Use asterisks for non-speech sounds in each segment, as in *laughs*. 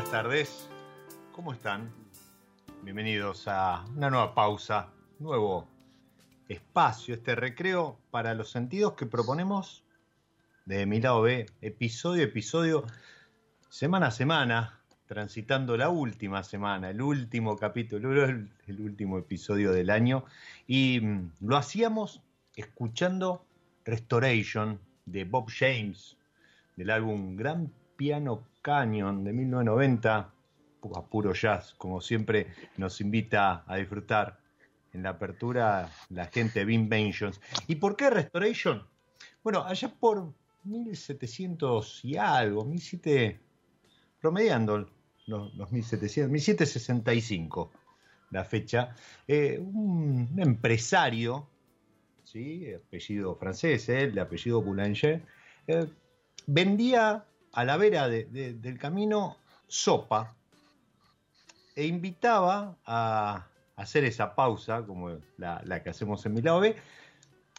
Buenas tardes, ¿cómo están? Bienvenidos a una nueva pausa, nuevo espacio, este recreo para los sentidos que proponemos de mi lado B, episodio a episodio, semana a semana, transitando la última semana, el último capítulo, el, el último episodio del año, y mm, lo hacíamos escuchando Restoration de Bob James, del álbum Gran Piano Canyon de 1990, a puro jazz, como siempre nos invita a disfrutar en la apertura la gente de Inventions. ¿Y por qué Restoration? Bueno, allá por 1700 y algo, 17, promediando los, los 1700, 1765 la fecha, eh, un, un, empresario, ¿sí? apellido francés, ¿eh? de apellido Boulanger, eh, vendía a la vera de, de, del camino sopa e invitaba a hacer esa pausa, como la, que hacemos en mi B,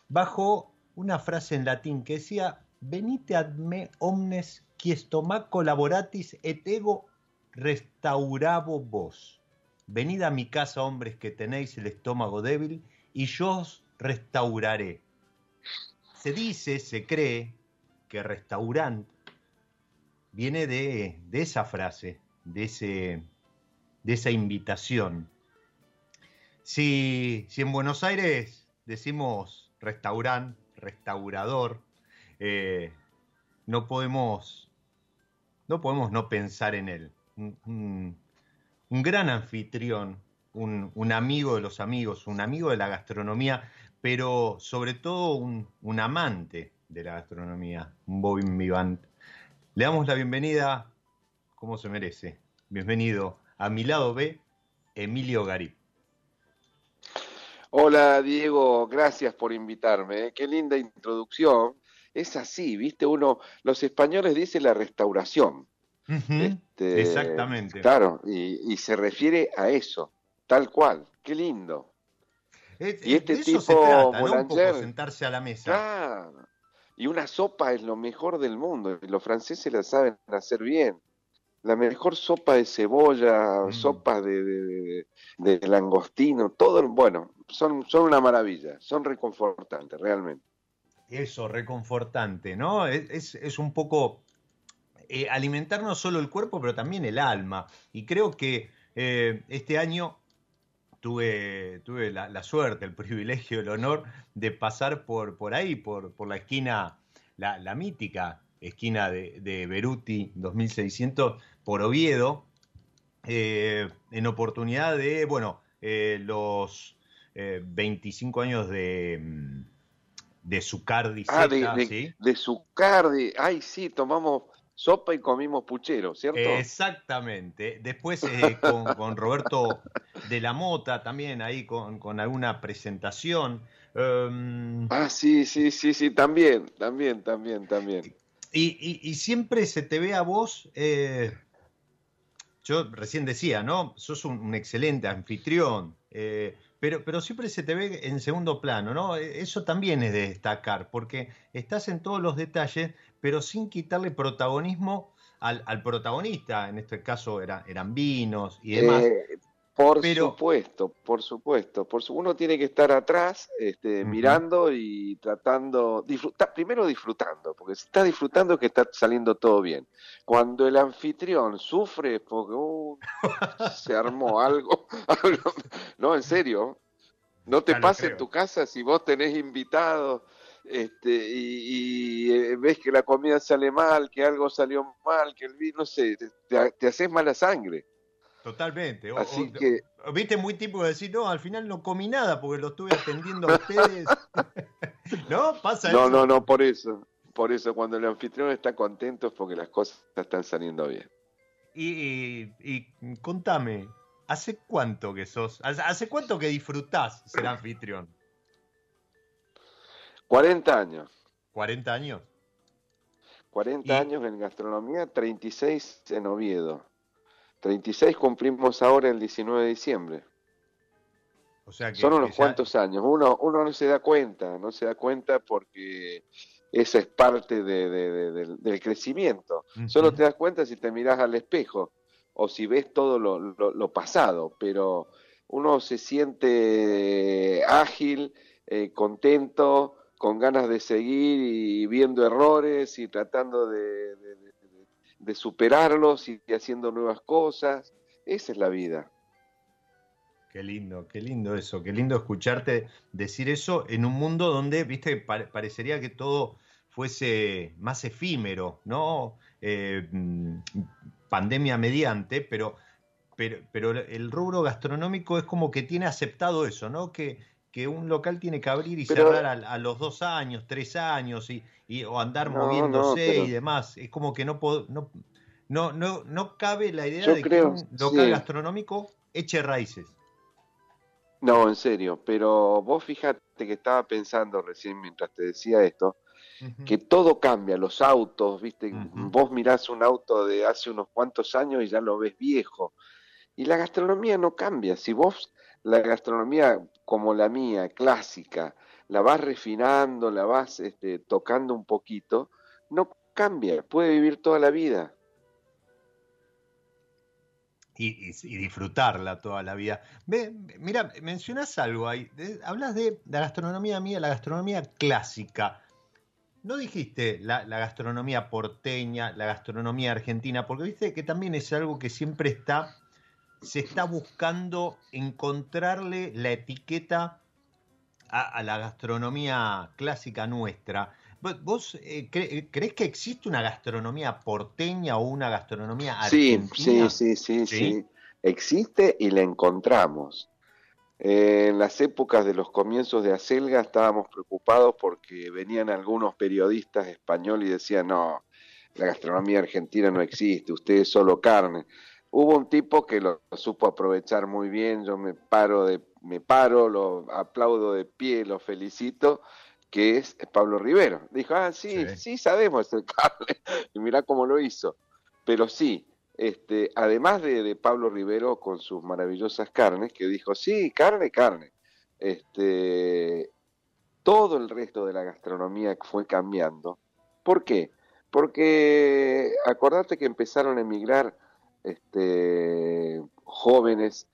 bajo una frase en latín que decía, venite ad me omnes qui stomaco laboratis et ego restaurabo vos. Venid a mi casa, hombres que tenéis el estómago débil, y yo os restauraré. Se dice, se cree, que restaurant viene de, de esa frase, de, ese, de esa invitación. Si, si, en Buenos Aires decimos restaurant, restaurador, eh, no podemos no podemos no pensar en él. Un gran anfitrión, un, un, amigo de los amigos, un amigo de la gastronomía, pero sobre todo un, amante de la gastronomía, un Bobby Vivant. Le damos la bienvenida, como se merece. Bienvenido a mi lado B, Emilio Garip. Hola Diego, gracias por invitarme. Qué linda introducción. Es así, viste, uno, los españoles dicen la restauración. Este, exactamente. Claro, y, se refiere a eso, tal cual. Qué lindo. y este tipo, se trata, sentarse a la mesa. Claro. Y una sopa es lo mejor del mundo. Los franceses la saben hacer bien. La mejor sopa de cebolla, mm. sopa de, de, langostino, todo, bueno, son, son una maravilla, son reconfortantes, realmente. Eso, reconfortante, ¿no? Es, es un poco eh, alimentar no solo el cuerpo, pero también el alma. Y creo que eh, este año tuve, tuve la, suerte, el *laughs* privilegio, el honor de pasar por, por ahí, por, por la esquina, la, mítica esquina de, de, Beruti 2600 por Oviedo, eh, en oportunidad de, bueno, los 25 años de mm, de Zucardi ah, de, de, de Zucardi, ay sí, tomamos sopa y comimos puchero, ¿cierto? Exactamente. Después eh, con, Roberto de la Mota también ahí con, alguna presentación. Em, ah, sí, sí, sí, sí, también, también, también, también. Y, siempre se te ve a vos, eh, yo recién decía, ¿no? Sos un, excelente anfitrión. Eh, pero, pero siempre se te ve en segundo plano, ¿no? E, eso también es de destacar, porque estás en todos los detalles, pero sin quitarle protagonismo al, protagonista, en este caso eran vinos y demás. Eh, por supuesto, por supuesto. Por uno tiene que estar atrás, este, mirando y tratando, disfrutar, primero disfrutando, porque si está disfrutando es que está saliendo todo bien. Cuando el anfitrión sufre porque uh, *laughs* se armó *laughs* algo, no, en serio, no te pase en tu casa si vos tenés invitados este, y, eh, ves que la comida sale mal, que algo salió mal, que el vino, no sé, te, te haces mala sangre. Totalmente. Así que... Viste muy de decir, no, al final no comí nada porque lo estuve atendiendo a ustedes. *laughs* ¿No? Pasa eso. No, no, no, por eso. Por eso, cuando el anfitrión está contento es porque las cosas están saliendo bien. Y, contame, ¿hace cuánto que sos? ¿Hace cuánto que disfrutás ser anfitrión? 40 años. ¿40 años? 40 años en gastronomía, 36 en Oviedo. 36 cumplimos ahora el 19 de diciembre. O sea que, Son unos cuantos años. Uno, uno no se da cuenta, no se da cuenta porque esa es parte del crecimiento. Solo te das cuenta si te miras al espejo o si ves todo lo, pasado, pero uno se siente ágil, eh, contento, con ganas de seguir y viendo errores y tratando de, de superarlos y haciendo nuevas cosas. Esa es la vida. Qué lindo, qué lindo eso, qué lindo escucharte decir eso en un mundo donde, viste, parecería que todo fuese más efímero, ¿no? Eh, mm, pandemia mediante, pero, pero, pero el rubro gastronómico es como que tiene aceptado eso, ¿no? Que, que un local tiene que abrir y cerrar a, los dos años, tres años, y, y o andar moviéndose y demás. Es como que no, no, no, no, no cabe la idea de que un local gastronómico eche raíces. No, en serio, pero vos fíjate que estaba pensando recién mientras te decía esto, que todo cambia, los autos, viste, vos mirás un auto de hace unos cuantos años y ya lo ves viejo. Y la gastronomía no cambia. Si vos la gastronomía como la mía, clásica, la vas refinando, la vas este, tocando un poquito, no cambia, puede vivir toda la vida. Y, disfrutarla toda la vida. Ve, mira, mencionas algo ahí, hablas de la gastronomía mía, la gastronomía clásica. No dijiste la, la, gastronomía porteña, la gastronomía argentina, porque viste que también es algo que siempre está se está buscando encontrarle la etiqueta a, la gastronomía clásica nuestra. ¿Vos eh, crees que existe una gastronomía porteña o una gastronomía argentina? Sí, sí, sí, sí, Existe y la encontramos. en las épocas de los comienzos de Acelga estábamos preocupados porque venían algunos periodistas españoles y decían, no, la gastronomía argentina no existe, usted es solo carne hubo un tipo que lo, supo aprovechar muy bien, yo me paro, de, me paro, lo aplaudo de pie, lo felicito, que es Pablo Rivero. Dijo, ah, sí, sí, sabemos el cable, *laughs* y mirá cómo lo hizo. pero sí, este, además de, Pablo Rivero con sus maravillosas carnes, que dijo, sí, carne, carne. Este, todo el resto de la gastronomía fue cambiando. ¿Por qué? Porque acordate que empezaron a emigrar este, jóvenes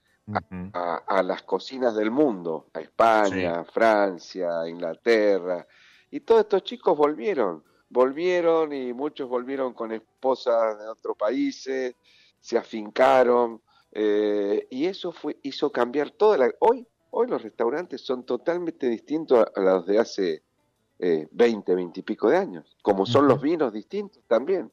a, las cocinas del mundo, a España, Francia, Inglaterra, y todos estos chicos volvieron, volvieron y muchos volvieron con esposas de otros países, se afincaron, eh, y eso fue, hizo cambiar toda la... Hoy, hoy los restaurantes son totalmente distintos a, los de hace eh, 20, 20 y pico de años, como son los vinos distintos también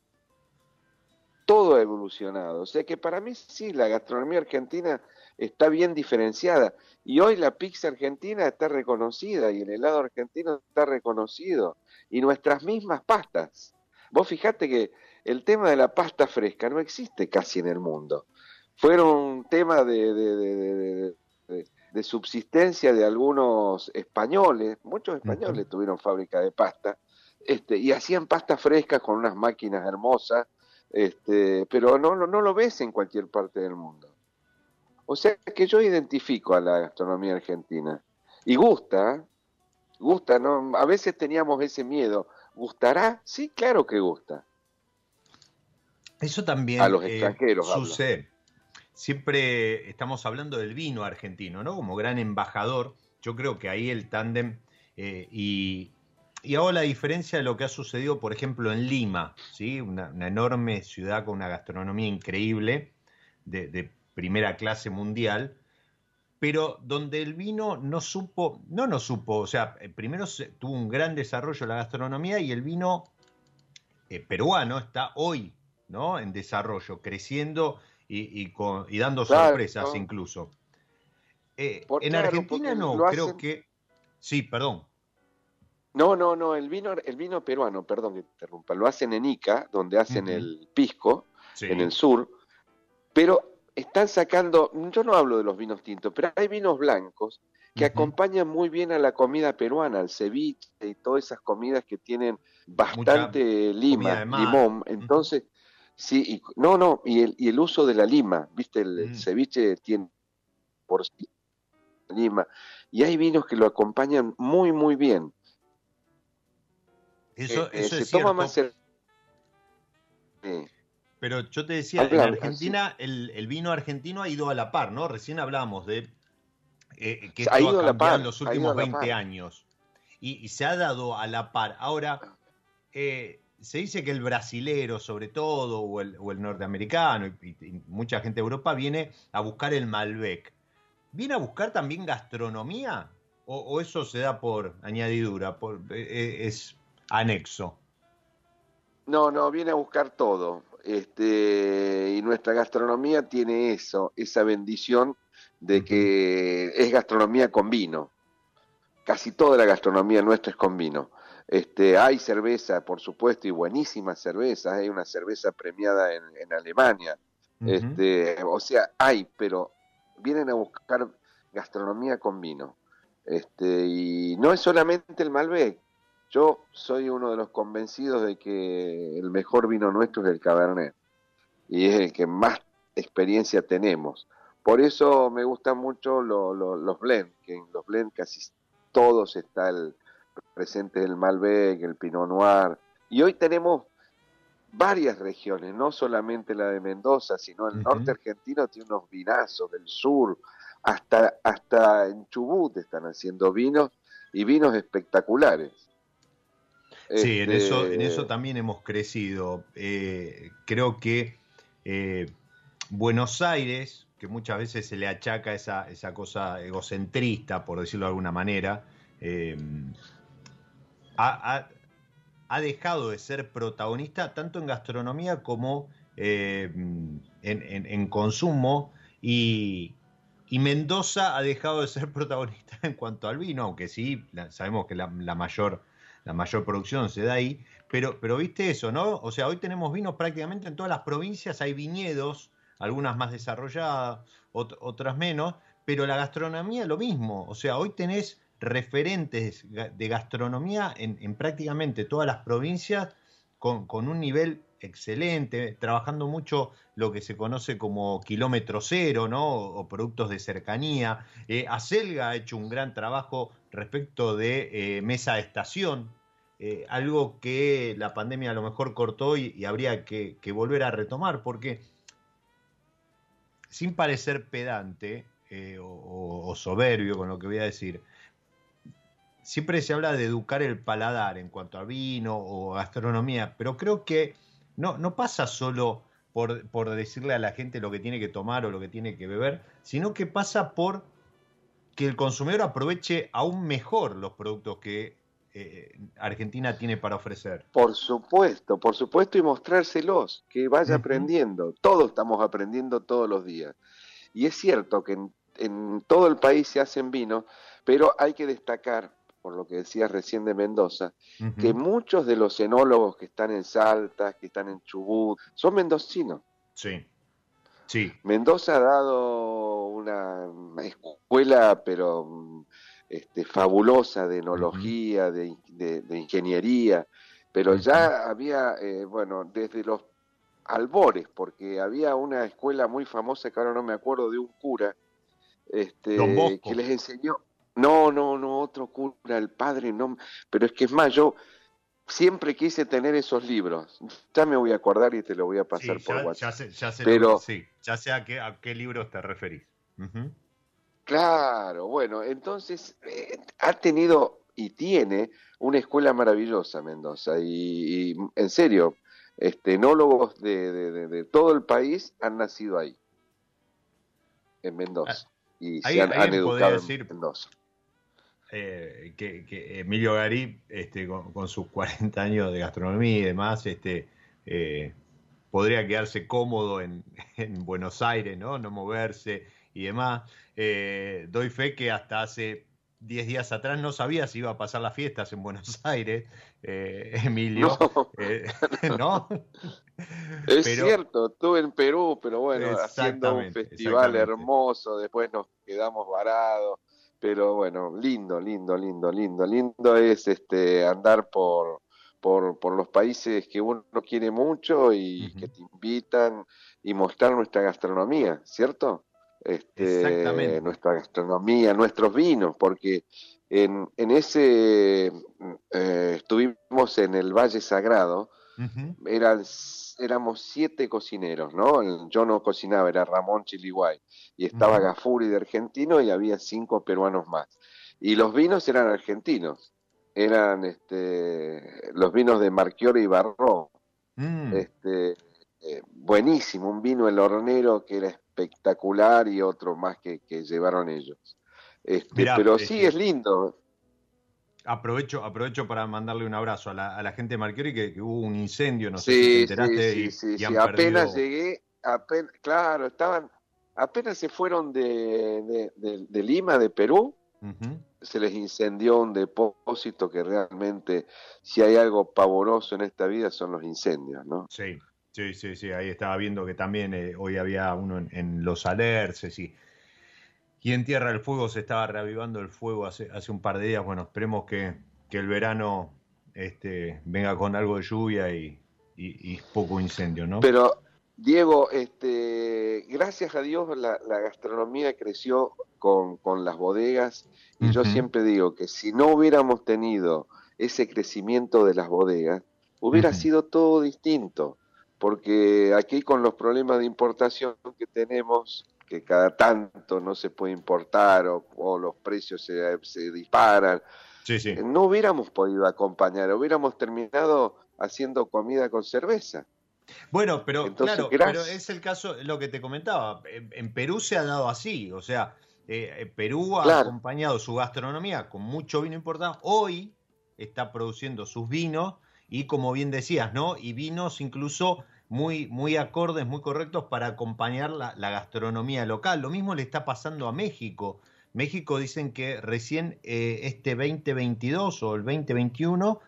todo ha evolucionado. O sea que para mí sí, la gastronomía argentina está bien diferenciada. Y hoy la pizza argentina está reconocida y el helado argentino está reconocido. Y nuestras mismas pastas. Vos fijate que el tema de la pasta fresca no existe casi en el mundo. Fueron un tema de, de, de, subsistencia de algunos españoles, muchos españoles tuvieron fábrica de pasta, este, y hacían pasta fresca con unas máquinas hermosas, este, pero no, no, no lo ves en cualquier parte del mundo. O sea que yo identifico a la gastronomía argentina. Y gusta, gusta, ¿no? A veces teníamos ese miedo. ¿Gustará? Sí, claro que gusta. Eso también a los eh, extranjeros sucede. Siempre estamos hablando del vino argentino, ¿no? Como gran embajador. Yo creo que ahí el tándem eh, y, y hago la diferencia de lo que ha sucedido, por ejemplo, en Lima, ¿sí? una, enorme ciudad con una gastronomía increíble, de, primera clase mundial, pero donde el vino no supo, no no supo, o sea, eh, primero tuvo un gran desarrollo la gastronomía y el vino eh, peruano está hoy ¿no? en desarrollo, creciendo y, dando sorpresas incluso. Eh, en Argentina no, creo que... Sí, perdón. No, no, no, el vino, el vino peruano, perdón que interrumpa, lo hacen en Ica, donde hacen el pisco, en el sur, pero están sacando, yo no hablo de los vinos tintos, pero hay vinos blancos que acompañan muy bien a la comida peruana, al ceviche y todas esas comidas que tienen bastante lima, limón. Entonces, sí, y, no, no, y el, y el uso de la lima, viste, el, mm. ceviche tiene por sí lima, y hay vinos que lo acompañan muy, muy bien. Eso, eh, eso es cierto. Pero yo te decía, en Argentina el, vino argentino ha ido a la par, ¿no? Recién hablábamos de eh, que esto ha, ido a par, en los últimos 20 años. Y, se ha dado a la par. Ahora, eh, se dice que el brasilero, sobre todo, o el, norteamericano, y, mucha gente de Europa, viene a buscar el Malbec. ¿Viene a buscar también gastronomía? ¿O, eso se da por añadidura? Por, es anexo. No, no, viene a buscar todo. Este, y nuestra gastronomía tiene eso, esa bendición de que es gastronomía con vino. Casi toda la gastronomía nuestra es con vino. Este, hay cerveza, por supuesto, y buenísimas cervezas. Hay una cerveza premiada en, Alemania. este, o sea, hay, pero vienen a buscar gastronomía con vino. Este, y no es solamente el Malbec, yo soy uno de los convencidos de que el mejor vino nuestro es el Cabernet y es el que más experiencia tenemos. Por eso me gustan mucho los blend, que en los blend casi todos está el presente el Malbec, el Pinot Noir. Y hoy tenemos varias regiones, no solamente la de Mendoza, sino el norte argentino tiene unos vinazos del sur, hasta, hasta en Chubut están haciendo vinos y vinos espectaculares. Sí, en, eso, en eso este, también hemos crecido. Eh, creo que eh, Buenos Aires, que muchas veces se le achaca esa, esa cosa egocentrista, por decirlo de alguna manera, eh, ha, dejado de ser protagonista tanto en gastronomía como en, consumo y, Mendoza ha dejado de ser *laughs* protagonista en cuanto al vino, aunque sí, sabemos que la mayor la mayor producción se da ahí, pero, pero viste eso, ¿no? O sea, hoy tenemos vinos prácticamente en todas las provincias, hay viñedos, algunas más desarrolladas, otras menos, pero la gastronomía lo mismo, o sea, hoy tenés referentes de gastronomía en, prácticamente todas las provincias con, un nivel excelente, trabajando mucho lo que se conoce como kilómetro cero, ¿no? O, productos de cercanía. Eh, Acelga ha hecho un gran trabajo respecto de eh, mesa de estación, eh, algo que la pandemia a lo mejor cortó y, habría que, volver a retomar, porque sin parecer pedante o soberbio con lo que voy a decir, siempre se habla de educar el paladar en cuanto a vino o gastronomía, pero creo que no, no pasa solo por, por, decirle a la gente lo que tiene que tomar o lo que tiene que beber, sino que pasa por que el consumidor aproveche aún mejor los productos que eh, Argentina tiene para ofrecer. Por supuesto, por supuesto, y mostrárselos, que vaya aprendiendo. Todos estamos aprendiendo todos los días. Y es cierto que en, en todo el país se hacen vinos, pero hay que destacar por lo que decías recién de Mendoza, que muchos de los enólogos que están en Salta, que están en Chubut, son mendocinos. Sí. Sí. Mendoza ha dado una escuela, pero este, fabulosa de enología, de, ingeniería, pero ya había, eh, bueno, desde los albores, porque había una escuela muy famosa que ahora no me acuerdo de un cura, este, que les enseñó, no, no, no, otro cura, el padre, no. Pero es que es más, yo siempre quise tener esos libros. Ya me voy a acordar y te lo voy a pasar por WhatsApp. Ya sé, ya sé, Pero, sí, ya sé a qué, a qué libros te referís. Claro, bueno, entonces eh, ha tenido y tiene una escuela maravillosa Mendoza y, en serio, este, enólogos de, de, todo el país han nacido ahí, en Mendoza, ah, y se han, educado en Mendoza. Eh, que, Emilio Garí, este, con, sus 40 años de gastronomía y demás, este, eh, podría quedarse cómodo *laughs* en, Buenos Aires, ¿no? No moverse y demás. Eh, doy fe que hasta hace 10 días atrás no sabía si iba a pasar las fiestas en Buenos *laughs* Aires, Emilio. No. *laughs* Es cierto, estuve en Perú, pero bueno, haciendo un festival hermoso, después nos quedamos varados pero bueno, lindo, lindo, lindo, lindo, lindo es este andar por, por, por los países que uno quiere mucho y que te invitan y mostrar nuestra gastronomía, ¿cierto? Este, nuestra gastronomía, nuestros vinos, porque en, en ese eh, estuvimos en el Valle Sagrado, eran éramos siete cocineros, ¿no? Yo no cocinaba, era Ramón Chiliguay, y estaba Gafuri de argentino y había cinco peruanos más. Y los vinos eran argentinos, eran este, los vinos de Marchiori y Barro. Mm. Este, eh, buenísimo, un vino el hornero que era espectacular y otro más que, llevaron ellos. Este, pero sí este es lindo. Aprovecho, aprovecho para mandarle un abrazo a la, gente de Marquiori que, hubo un incendio, no sé si te enteraste. Sí, sí, sí, apenas llegué, claro, estaban, apenas se fueron de, Lima, de Perú, se les incendió un depósito que realmente, si hay algo pavoroso en esta vida, son los incendios, ¿no? Sí, sí, sí, sí, ahí estaba viendo que también eh, hoy había uno en, Los Alerces y y en Tierra del Fuego se estaba reavivando el fuego hace, hace un par de días. Bueno, esperemos que, el verano este, venga con algo de lluvia y, poco incendio, ¿no? Pero, Diego, este, gracias a Dios la, gastronomía creció con, las bodegas y yo siempre digo que si no hubiéramos tenido ese crecimiento de las bodegas, hubiera sido todo distinto, porque aquí con los problemas de importación que tenemos, que cada tanto no se puede importar o, los precios se, disparan. No hubiéramos podido acompañar, hubiéramos terminado haciendo comida con cerveza. Bueno, pero claro, pero es el caso, lo que te comentaba, en, Perú se ha dado así, o sea, eh, eh, Perú ha acompañado su gastronomía con mucho vino importado, hoy está produciendo sus vinos y como bien decías, ¿no? Y vinos incluso muy, muy acordes, muy correctos para acompañar la, gastronomía local. Lo mismo le está pasando a México. México dicen que recién eh, este 2022 o el 2021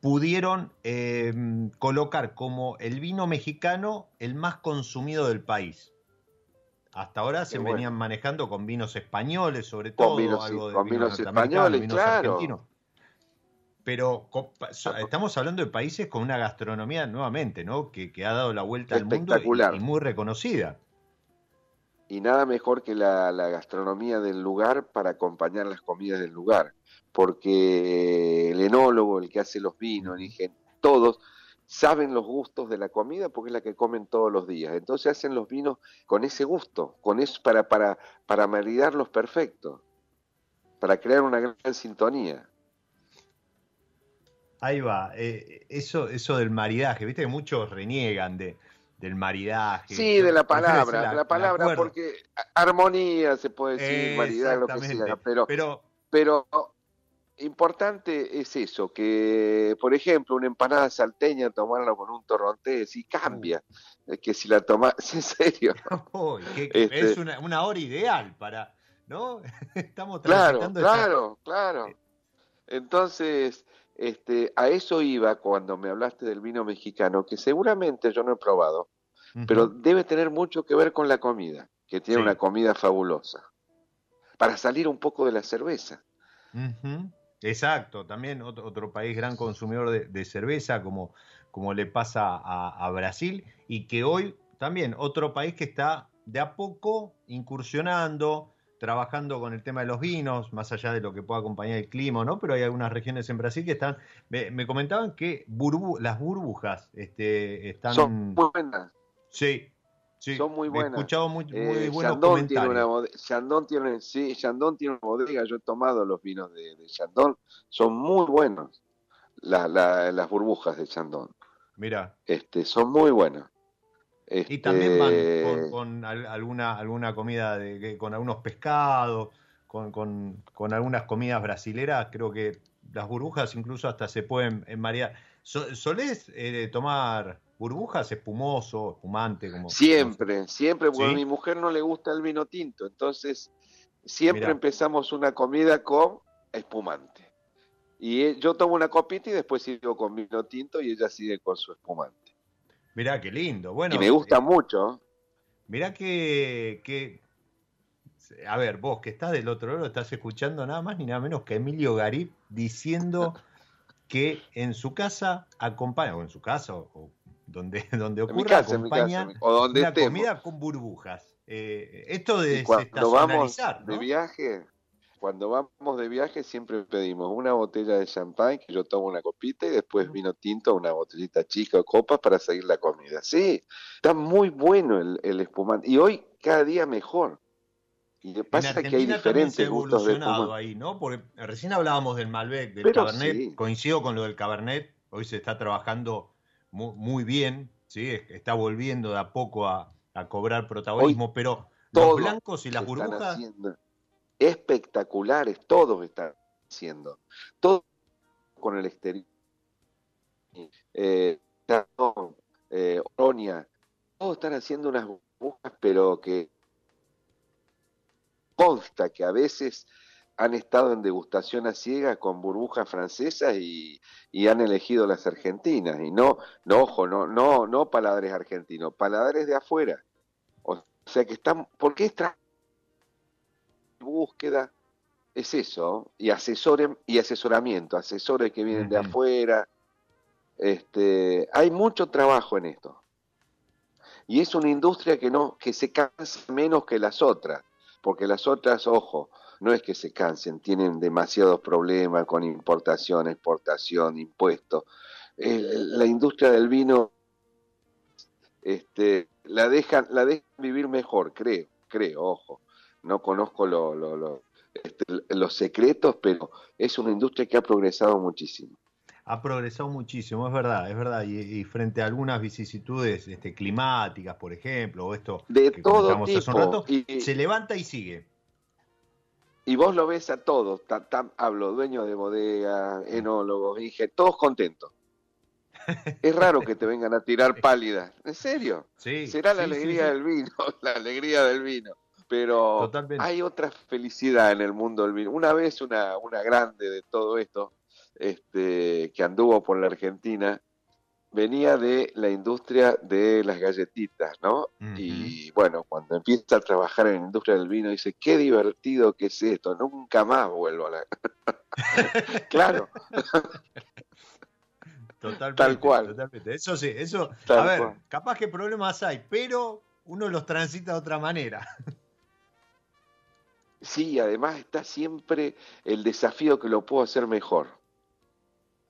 pudieron eh, colocar como el vino mexicano el más consumido del país. Hasta ahora se venían manejando con vinos españoles, sobre todo. Con vinos, españoles, claro. Pero estamos hablando de países con una gastronomía nuevamente, ¿no? Que, ha dado la vuelta al mundo y, muy reconocida. Y nada mejor que la, gastronomía del lugar para acompañar las comidas del lugar, porque el enólogo, el que hace los vinos, el todos saben los gustos de la comida porque es la que comen todos los días. Entonces hacen los vinos con ese gusto, con eso para para para maridarlos perfectos, para crear una gran sintonía. Ahí va, eh, eso, eso del maridaje, viste que muchos reniegan de, del maridaje. Sí, de la palabra, de la palabra, porque armonía se puede decir, maridaje, lo que sea, pero, pero, pero importante es eso, que por ejemplo una empanada salteña tomarla con un torrontés y cambia, uh. que si la tomas, *laughs* en serio. Este es una, una, hora ideal para, ¿no? *laughs* Estamos Claro, claro, claro. Entonces, este, a eso iba cuando me hablaste del vino mexicano, que seguramente yo no he probado, pero debe tener mucho que ver con la comida, que tiene una comida fabulosa, para salir un poco de la cerveza. Exacto, también otro, país gran consumidor de, cerveza, como, como le pasa a, Brasil, y que hoy también otro país que está de a poco incursionando, trabajando con el tema de los vinos, más allá de lo que pueda acompañar el clima, ¿no? Pero hay algunas regiones en Brasil que están, me, comentaban que las burbujas este, están... Son buenas. Sí, sí. Son muy buenas. He escuchado muy, eh, buenos comentarios. Tiene una Chandon tiene, sí, Chandon tiene una bodega, yo he tomado los vinos de, de Chandon, son muy buenos las burbujas de Chandon. Mira. Este, son muy buenas. Y también van este, con, alguna, alguna comida, de, con algunos pescados, con, algunas comidas brasileras. Creo que las burbujas incluso hasta se pueden marear. ¿Solés eh, tomar burbujas espumoso, espumante? Como, siempre, siempre, porque a mi mujer no le gusta el vino tinto, entonces siempre empezamos una comida con espumante. Y eh, yo tomo una copita y después sigo con vino tinto y ella sigue con su espumante. Mirá qué lindo. Bueno, y me gusta eh, mucho. Mirá que, A ver, vos que estás del otro lado, estás escuchando nada más ni nada menos que Emilio Garip diciendo que en su casa acompaña, o en su casa, o, donde, donde ocurra, acompaña o donde una comida con burbujas. Eh, esto de cuando vamos de viaje, cuando vamos de viaje siempre pedimos una botella de champán, que yo tomo una copita, y después vino tinto, una botellita chica o copas para seguir la comida. Sí, está muy bueno el, espumante. Y hoy cada día mejor. Y pasa que hay diferentes gustos de espumante. ahí, ¿no? Porque recién hablábamos del Malbec, del Cabernet, coincido con lo del Cabernet, hoy se está trabajando muy, bien, ¿sí? Está volviendo de a poco a, cobrar protagonismo, pero los blancos y las burbujas espectaculares, todos están haciendo, todos con el exterior. Eh, eh, Oronia, todos están haciendo unas burbujas, pero que consta que a veces han estado en degustación a ciegas con burbujas francesas y, han elegido las argentinas. Y no, no, ojo, no, no, no paladares argentinos, paladares de afuera. O sea que están, ¿por qué búsqueda es eso, y asesoren y asesoramiento, asesores que vienen de afuera. Este, hay mucho trabajo en esto. Y es una industria que no que se cansa menos que las otras, porque las otras, ojo, no es que se cansen, tienen demasiados problemas con importación, exportación, impuestos. la industria del vino este, la dejan la dejan vivir mejor, creo, creo, ojo no conozco este, los secretos, pero es una industria que ha progresado muchísimo. Ha progresado muchísimo, es verdad, es verdad. Y, frente a algunas vicisitudes este, climáticas, por ejemplo, o esto de todo tipo, se levanta y sigue. Y vos lo ves a todos, hablo, dueños de bodega, enólogos, dije, todos contentos. *laughs* Es raro que te vengan a tirar pálidas, ¿en serio? Sí, Será la alegría del vino, *laughs* la alegría del vino pero hay otra felicidad en el mundo del vino. Una vez una, una grande de todo esto, este, que anduvo por la Argentina, venía de la industria de las galletitas, ¿no? Y bueno, cuando empieza a trabajar en la industria del vino, dice, qué divertido que es esto, nunca más vuelvo a la... *laughs* claro. *laughs* Totalmente, Tal cual. Totalmente. Eso sí, eso, a ver, capaz que problemas hay, pero uno los transita de otra manera. *laughs* Sí, además está siempre el desafío que lo puedo hacer mejor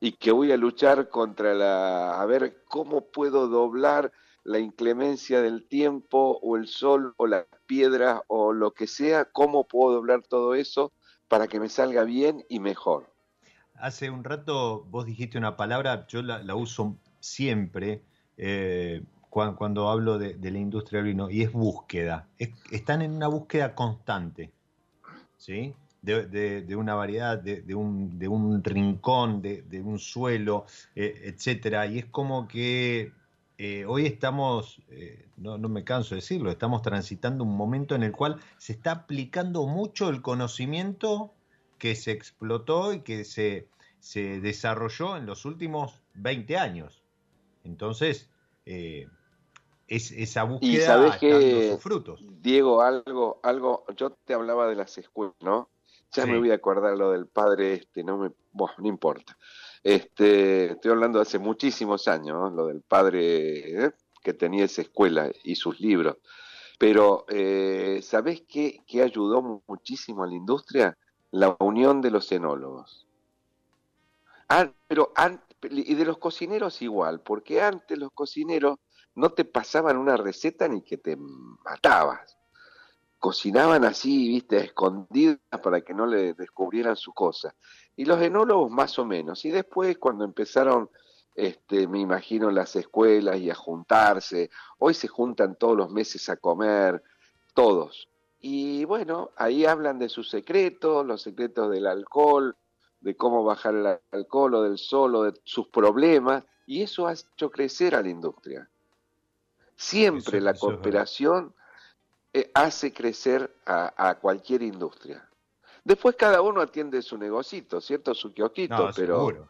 y que voy a luchar contra la, a ver cómo puedo doblar la inclemencia del tiempo o el sol o la piedra o lo que sea, cómo puedo doblar todo eso para que me salga bien y mejor. Hace un rato vos dijiste una palabra, yo la, uso siempre eh, cuando, hablo de, la industria del vino, y es búsqueda. están en una búsqueda constante. ¿Sí? de, una variedad, de, un, de un rincón, de, un suelo, eh, etcétera. Y es como que eh, hoy estamos, eh, no, no, me canso de decirlo, estamos transitando un momento en el cual se está aplicando mucho el conocimiento que se explotó y que se, se desarrolló en los últimos 20 años. Entonces, es, esa búsqueda está dando sus frutos. Diego, algo, algo, yo te hablaba de las escuelas, ¿no? Ya me voy a acordar lo del padre este, no me, bueno, no importa. Este, estoy hablando de hace muchísimos años, lo del padre ¿eh? que tenía esa escuela y sus libros. Pero, eh, ¿sabés qué, qué ayudó muchísimo a la industria? La unión de los enólogos. Ah, pero y de los cocineros igual, porque antes los cocineros no te pasaban una receta ni que te matabas cocinaban así, viste, escondidas para que no le descubrieran su cosa. Y los enólogos más o menos. Y después cuando empezaron, este, me imagino, las escuelas y a juntarse, hoy se juntan todos los meses a comer, todos. Y bueno, ahí hablan de sus secretos, los secretos del alcohol, de cómo bajar el alcohol o del solo, de sus problemas, y eso ha hecho crecer a la industria. Siempre la cooperación eh, hace crecer a, cualquier industria. Después cada uno atiende su negocito, ¿cierto? Su kiosquito, no, pero...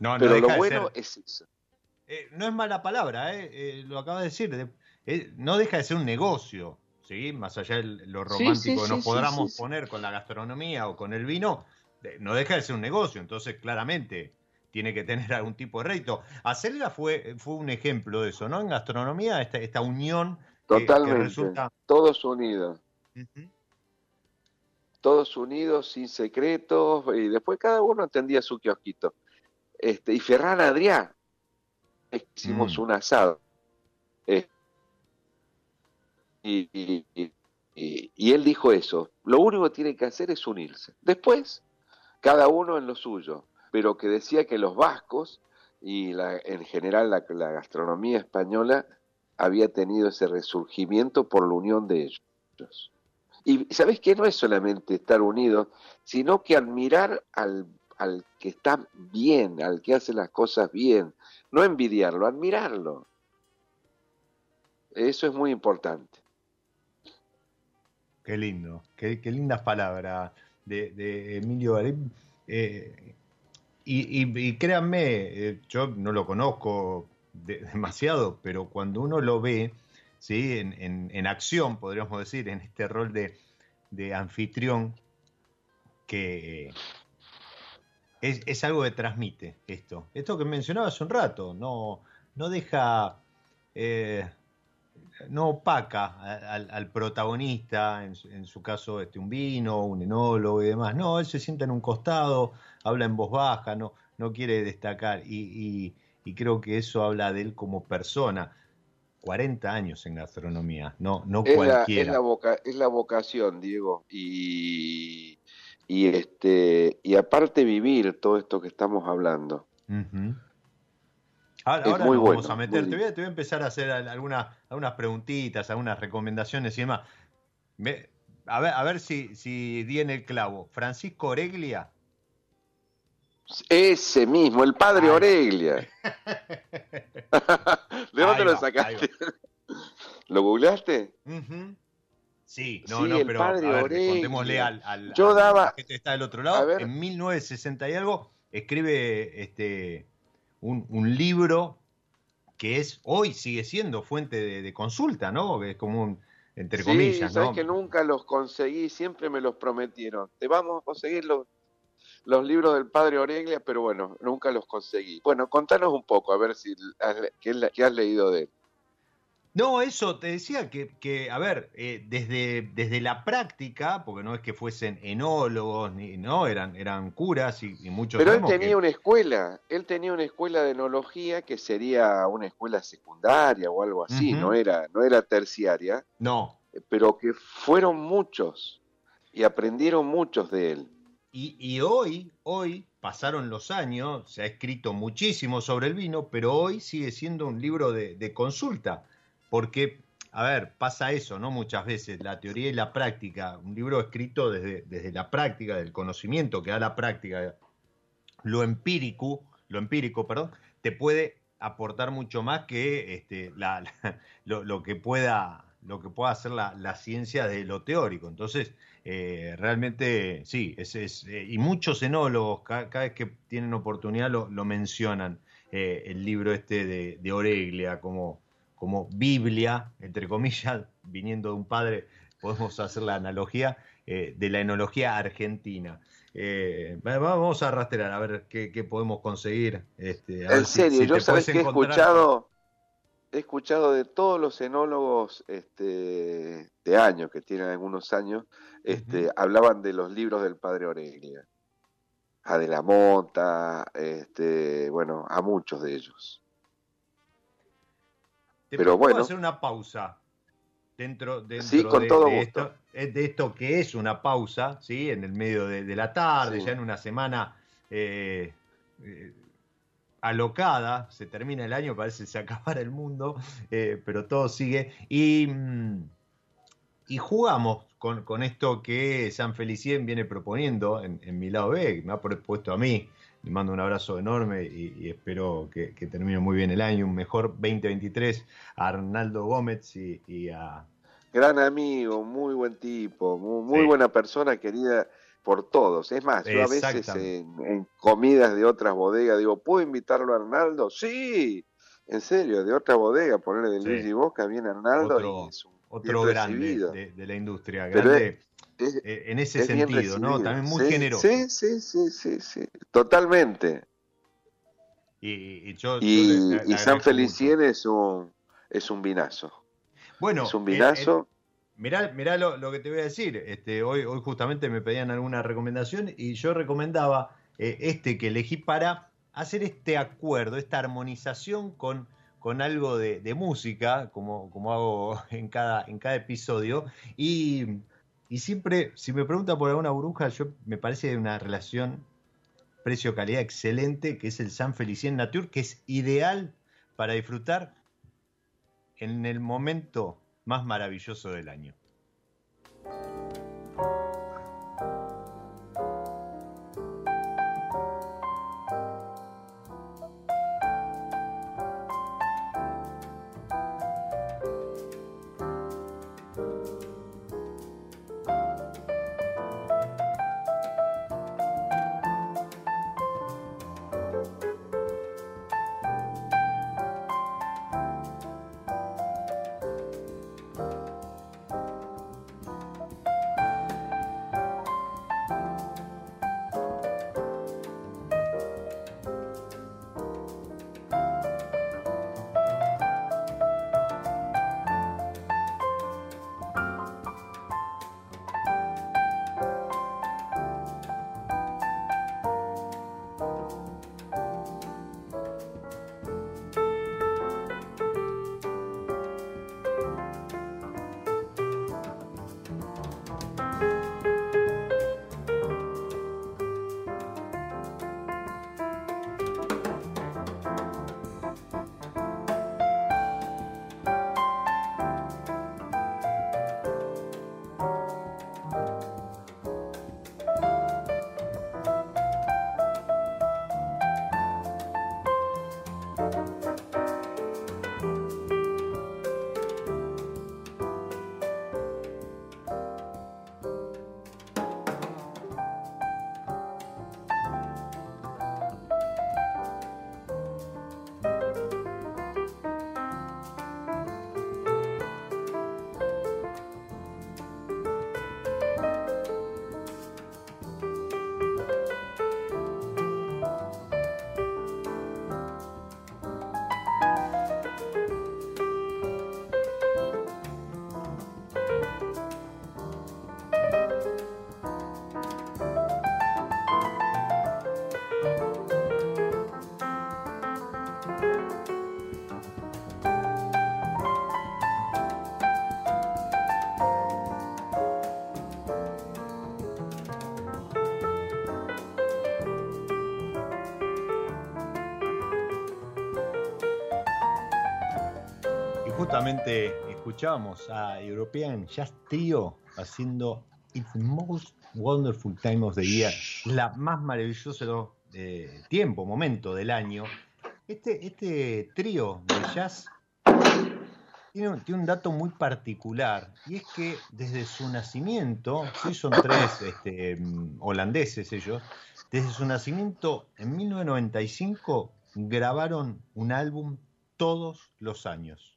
No, pero lo bueno es eso. Eh, no es mala palabra, eh, lo acaba de decir. no deja de ser un negocio, ¿sí? Más allá de lo romántico que nos podamos poner con la gastronomía o con el vino, no deja de ser un negocio. Entonces, claramente, tiene que tener algún tipo de rédito. Acelera fue, fue un ejemplo de eso, ¿no? En gastronomía, esta, esta unión Totalmente. Todos unidos. Todos unidos, sin secretos, y después cada uno atendía su kiosquito. Este, y Ferran Adrián, hicimos mm. un asado. Eh, y, y, él dijo eso, lo único que tiene que hacer es unirse. Después, cada uno en lo suyo, pero que decía que los vascos y la, en general la gastronomía española había tenido ese resurgimiento por la unión de ellos. Y sabes que no es solamente estar unidos, sino que admirar al, al que está bien, al que hace las cosas bien, no envidiarlo, admirarlo. Eso es muy importante. Qué lindo, qué, lindas palabras de, Emilio eh, y, créanme, eh, yo no lo conozco *laughs* demasiado, pero cuando uno lo ve ¿sí? En, acción, podríamos decir, en este rol de, anfitrión, que es, algo que transmite esto. Esto que mencionaba hace un rato, no, no deja, eh, no opaca al, protagonista, en, su caso este, un vino, un enólogo y demás. No, él se sienta en un costado, habla en voz baja, no, no quiere destacar. y y creo que eso habla de él como persona. 40 años en gastronomía, no, no cualquiera. es, la vocación, Diego, y, y, este, y aparte vivir todo esto que estamos hablando. Ahora, vamos a meter, te voy a, empezar a hacer algunas, algunas preguntitas, algunas recomendaciones y demás. a ver, a ver si, si di en el clavo. Francisco Oreglia ese mismo, el padre Oreglia. *laughs* ¿De dónde lo sacaste? ¿Lo googleaste? Sí, no, no, pero a ver, contémosle al, al, Yo daba, que está del otro lado. En 1960 y algo, escribe este un, libro que es hoy sigue siendo fuente de, consulta, ¿no? Es como un, entre sí, comillas, sabes que nunca los conseguí, siempre me los prometieron. Te vamos a conseguir los, los libros del padre Oreglia, pero bueno, nunca los conseguí. Bueno, contanos un poco, a ver si qué has leído de él. No, eso te decía que, a ver, eh, desde, desde la práctica, porque no es que fuesen enólogos, ni, no, eran, eran curas y, muchos. Pero él tenía una escuela, él tenía una escuela de enología que sería una escuela secundaria o algo así, no, era, no era terciaria. No. Pero que fueron muchos y aprendieron muchos de él. Y, hoy, hoy, pasaron los años, se ha escrito muchísimo sobre el vino, pero hoy sigue siendo un libro de, de consulta porque, a ver, pasa eso, ¿no? Muchas veces, la teoría y la práctica, un libro escrito desde, desde la práctica, del conocimiento que da la práctica, lo empírico, lo empírico, perdón, te puede aportar mucho más que este, la, *laughs* lo, que pueda lo que pueda hacer la, ciencia de lo teórico. Entonces, eh, realmente sí, es, eh, y muchos enólogos cada, vez que tienen oportunidad lo, mencionan, eh, el libro este de Oreglia como, como Biblia, entre comillas, *laughs* viniendo de un padre, podemos hacer la analogía eh, de la enología argentina. Eh, vamos a rastrear a ver qué, podemos conseguir. Este, en serio, yo sabes que he escuchado, he escuchado de todos los enólogos este, de años, que tienen algunos años, este, hablaban de los libros del padre Aurelia. A De la Mota, este, bueno, a muchos de ellos. Pero bueno. hacer una pausa dentro, dentro de, esto, eh, de esto que es una pausa, ¿sí? En el medio de, la tarde, ya en una semana eh, eh, alocada, se termina el año, parece que se *laughs* acabara el mundo, pero todo sigue. Y, mm, y jugamos con, esto que San Felicien viene proponiendo en, en mi lado B, me ha propuesto a mí le mando un abrazo enorme y, espero que, termine muy bien el año, un mejor 2023 a Arnaldo Gómez y, a... Gran amigo, muy buen tipo, muy, buena persona, querida por todos. Es más, yo a veces en, comidas de otras bodegas digo, ¿puedo invitarlo a Arnaldo? Sí, en serio, de otra bodega, ponerle de Luigi Bosca, viene Arnaldo otro, y es otro grande de, la industria, grande eh, en ese sentido, ¿no? También muy generoso. Sí, sí, sí, sí, sí, totalmente. Y, yo, San Felicien es un, es un vinazo. Bueno, es un vinazo. mirá, mirá lo, que te voy a decir. Este, hoy, hoy justamente me pedían alguna recomendación y yo recomendaba eh, este que elegí para hacer este acuerdo, esta armonización con, con algo de, de, música, como, como hago en cada, en cada episodio. Y y siempre, si me pregunta por alguna bruja, yo me parece una relación precio-calidad excelente, que es el San Felicien Nature, que es ideal para disfrutar en el momento más maravilloso del año. Justamente escuchábamos a European Jazz Trio haciendo It's the Most Wonderful Time of the Year, la más maravillosa eh, tiempo, momento del año. Este, este trío de jazz tiene un, dato muy particular y es que desde su nacimiento, sí son tres este, mm, holandeses ellos, desde su nacimiento en 1995 grabaron un álbum todos los años.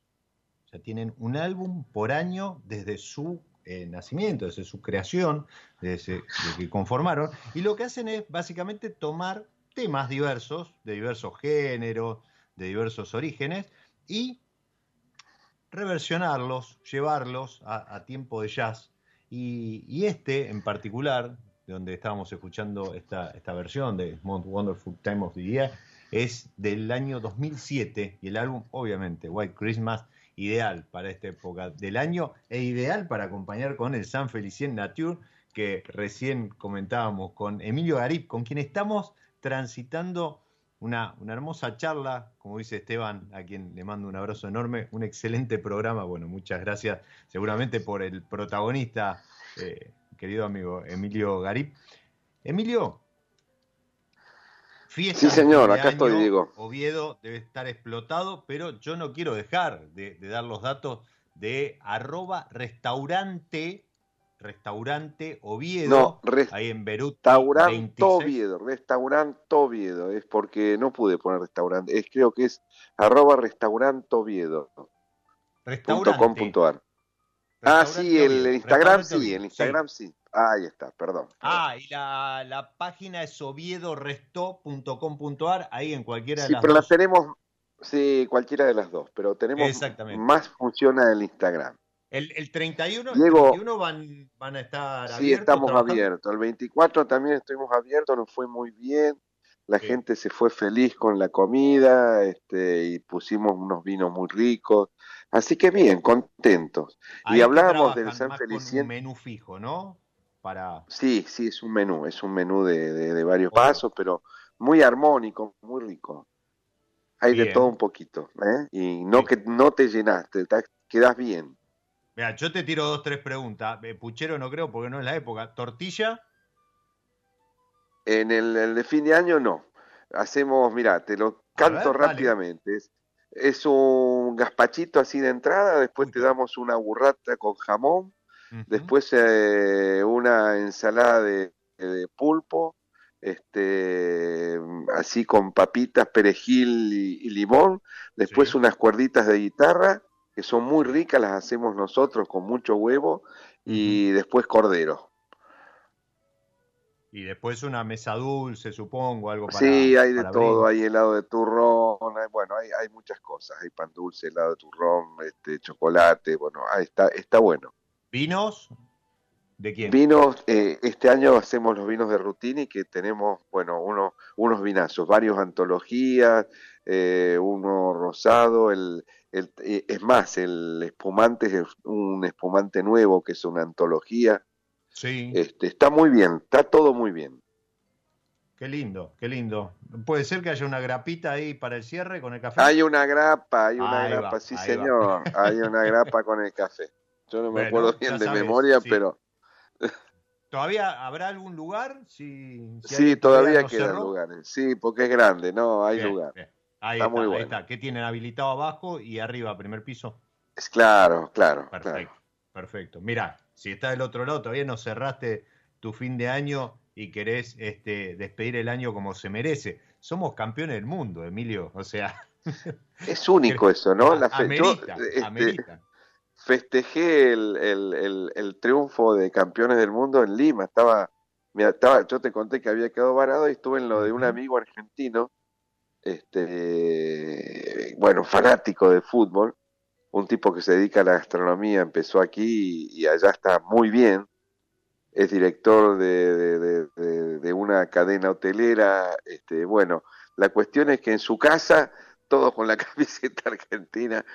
Tienen un álbum por año desde su eh, nacimiento, desde su creación, desde, que conformaron. Y lo que hacen es básicamente tomar temas diversos, de diversos géneros, de diversos orígenes, y reversionarlos, llevarlos a, tiempo de jazz. Y, este en particular, de donde estábamos escuchando esta, esta versión de Most Wonderful Time of the Year, es del año 2007 y el álbum, obviamente, White Christmas, ideal para esta época del año e ideal para acompañar con el San Felicien Nature que recién comentábamos con Emilio Garip, con quien estamos transitando una, una, hermosa charla, como dice Esteban, a quien le mando un abrazo enorme, un excelente programa. Bueno, muchas gracias seguramente por el protagonista, eh, querido amigo Emilio Garip. Emilio, fiesta. Sí, señor, acá estoy, digo. Oviedo debe estar explotado, pero yo no quiero dejar de, dar los datos de arroba restaurante Restaurante Oviedo, no, ahí en Berut. Restaurante Oviedo, Restaurante Oviedo, es porque no pude poner restaurante, es, creo que es arroba restaurante Oviedo. Restaurante. Ah, sí, el Instagram sí, el Instagram sí. Ahí está, perdón. Ah, y la, la página es oviedoresto.com.ar, ahí en cualquiera de sí, las pero la tenemos, sí, cualquiera de las dos, pero tenemos Exactamente. más funciona el Instagram. El, el 31, el 31 van, van a estar Sí, estamos abiertos. El 24 también estuvimos abiertos, nos fue muy bien. La gente se fue feliz con la comida este, y pusimos unos vinos muy ricos. Así que bien, contentos. y hablábamos del San Felicien. un menú fijo, ¿no? Para... Sí, sí, es un menú, es un menú de, de, varios pasos, pero muy armónico, muy rico. Hay de todo un poquito, ¿eh? Y no que no te llenaste, te, quedas bien. Mira, yo te tiro dos, tres preguntas. Eh, puchero no creo porque no es la época. ¿Tortilla? En el, de fin de año no. Hacemos, mira, te lo canto rápidamente. Es, un gazpachito así de entrada, después te damos una burrata con jamón, después eh, una ensalada de, pulpo, este, así con papitas, perejil y, limón, después unas cuerditas de guitarra que son muy ricas, las hacemos nosotros con mucho huevo y después cordero. Y después una mesa dulce, supongo, algo para. Sí, hay de todo, hay helado de turrón, bueno, hay, hay, muchas cosas, hay pan dulce, helado de turrón, este, chocolate, bueno, ahí está, está bueno. ¿Vinos? ¿De quién? Vinos, eh, este año hacemos los vinos de Rutini, que tenemos, bueno, uno, unos vinazos, varios antologías, eh, uno rosado, el, eh, es más, el espumante es un espumante nuevo que es una antología. Sí. Este, está muy bien, está todo muy bien. Qué lindo, qué lindo. ¿Puede ser que haya una grapita ahí para el cierre con el café? Hay una grapa, hay una grapa, sí señor, hay una grapa con el café. Yo no me acuerdo bien de memoria, pero... *laughs* ¿Todavía habrá algún lugar? sí, todavía quedan lugares. Sí, porque es grande, no, hay lugar. Ahí está, muy está. ¿Qué tienen habilitado abajo y arriba, primer piso? Es claro, claro. Perfecto, perfecto. Mira, si estás del otro lado, todavía no cerraste tu fin de año y querés este, despedir el año como se merece. Somos campeones del mundo, Emilio. O sea. Es único *laughs* eso, ¿no? La amerita, este, Festejé el, el, el, triunfo de campeones del mundo en Lima. Estaba, mira, estaba, yo te conté que había quedado varado y estuve en lo de un amigo argentino este, bueno, fanático de fútbol, un tipo que se dedica a la gastronomía, empezó aquí y, allá está muy bien, es director de, de, una cadena hotelera, este, bueno, la cuestión es que en su casa, todos con la *laughs* camiseta argentina,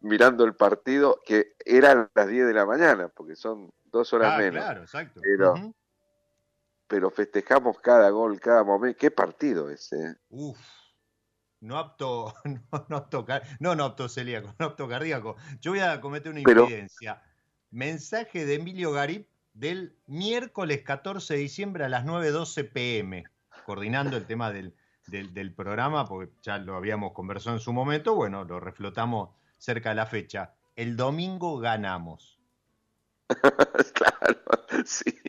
mirando el partido, que eran las 10 de la mañana, porque son dos horas ah, menos. Claro, exacto. Pero, pero festejamos cada gol, cada momento. ¿Qué partido ese? Uf no apto, *laughs* no, no apto, no, no apto celíaco, no apto cardíaco. Yo voy a cometer una impidencia. Mensaje de Emilio Garip del miércoles 14 de diciembre a las 9.12 pm, coordinando el tema del, del, programa, porque ya lo habíamos conversado en su momento, bueno, lo reflotamos cerca de la fecha. El domingo ganamos. *laughs* claro, sí,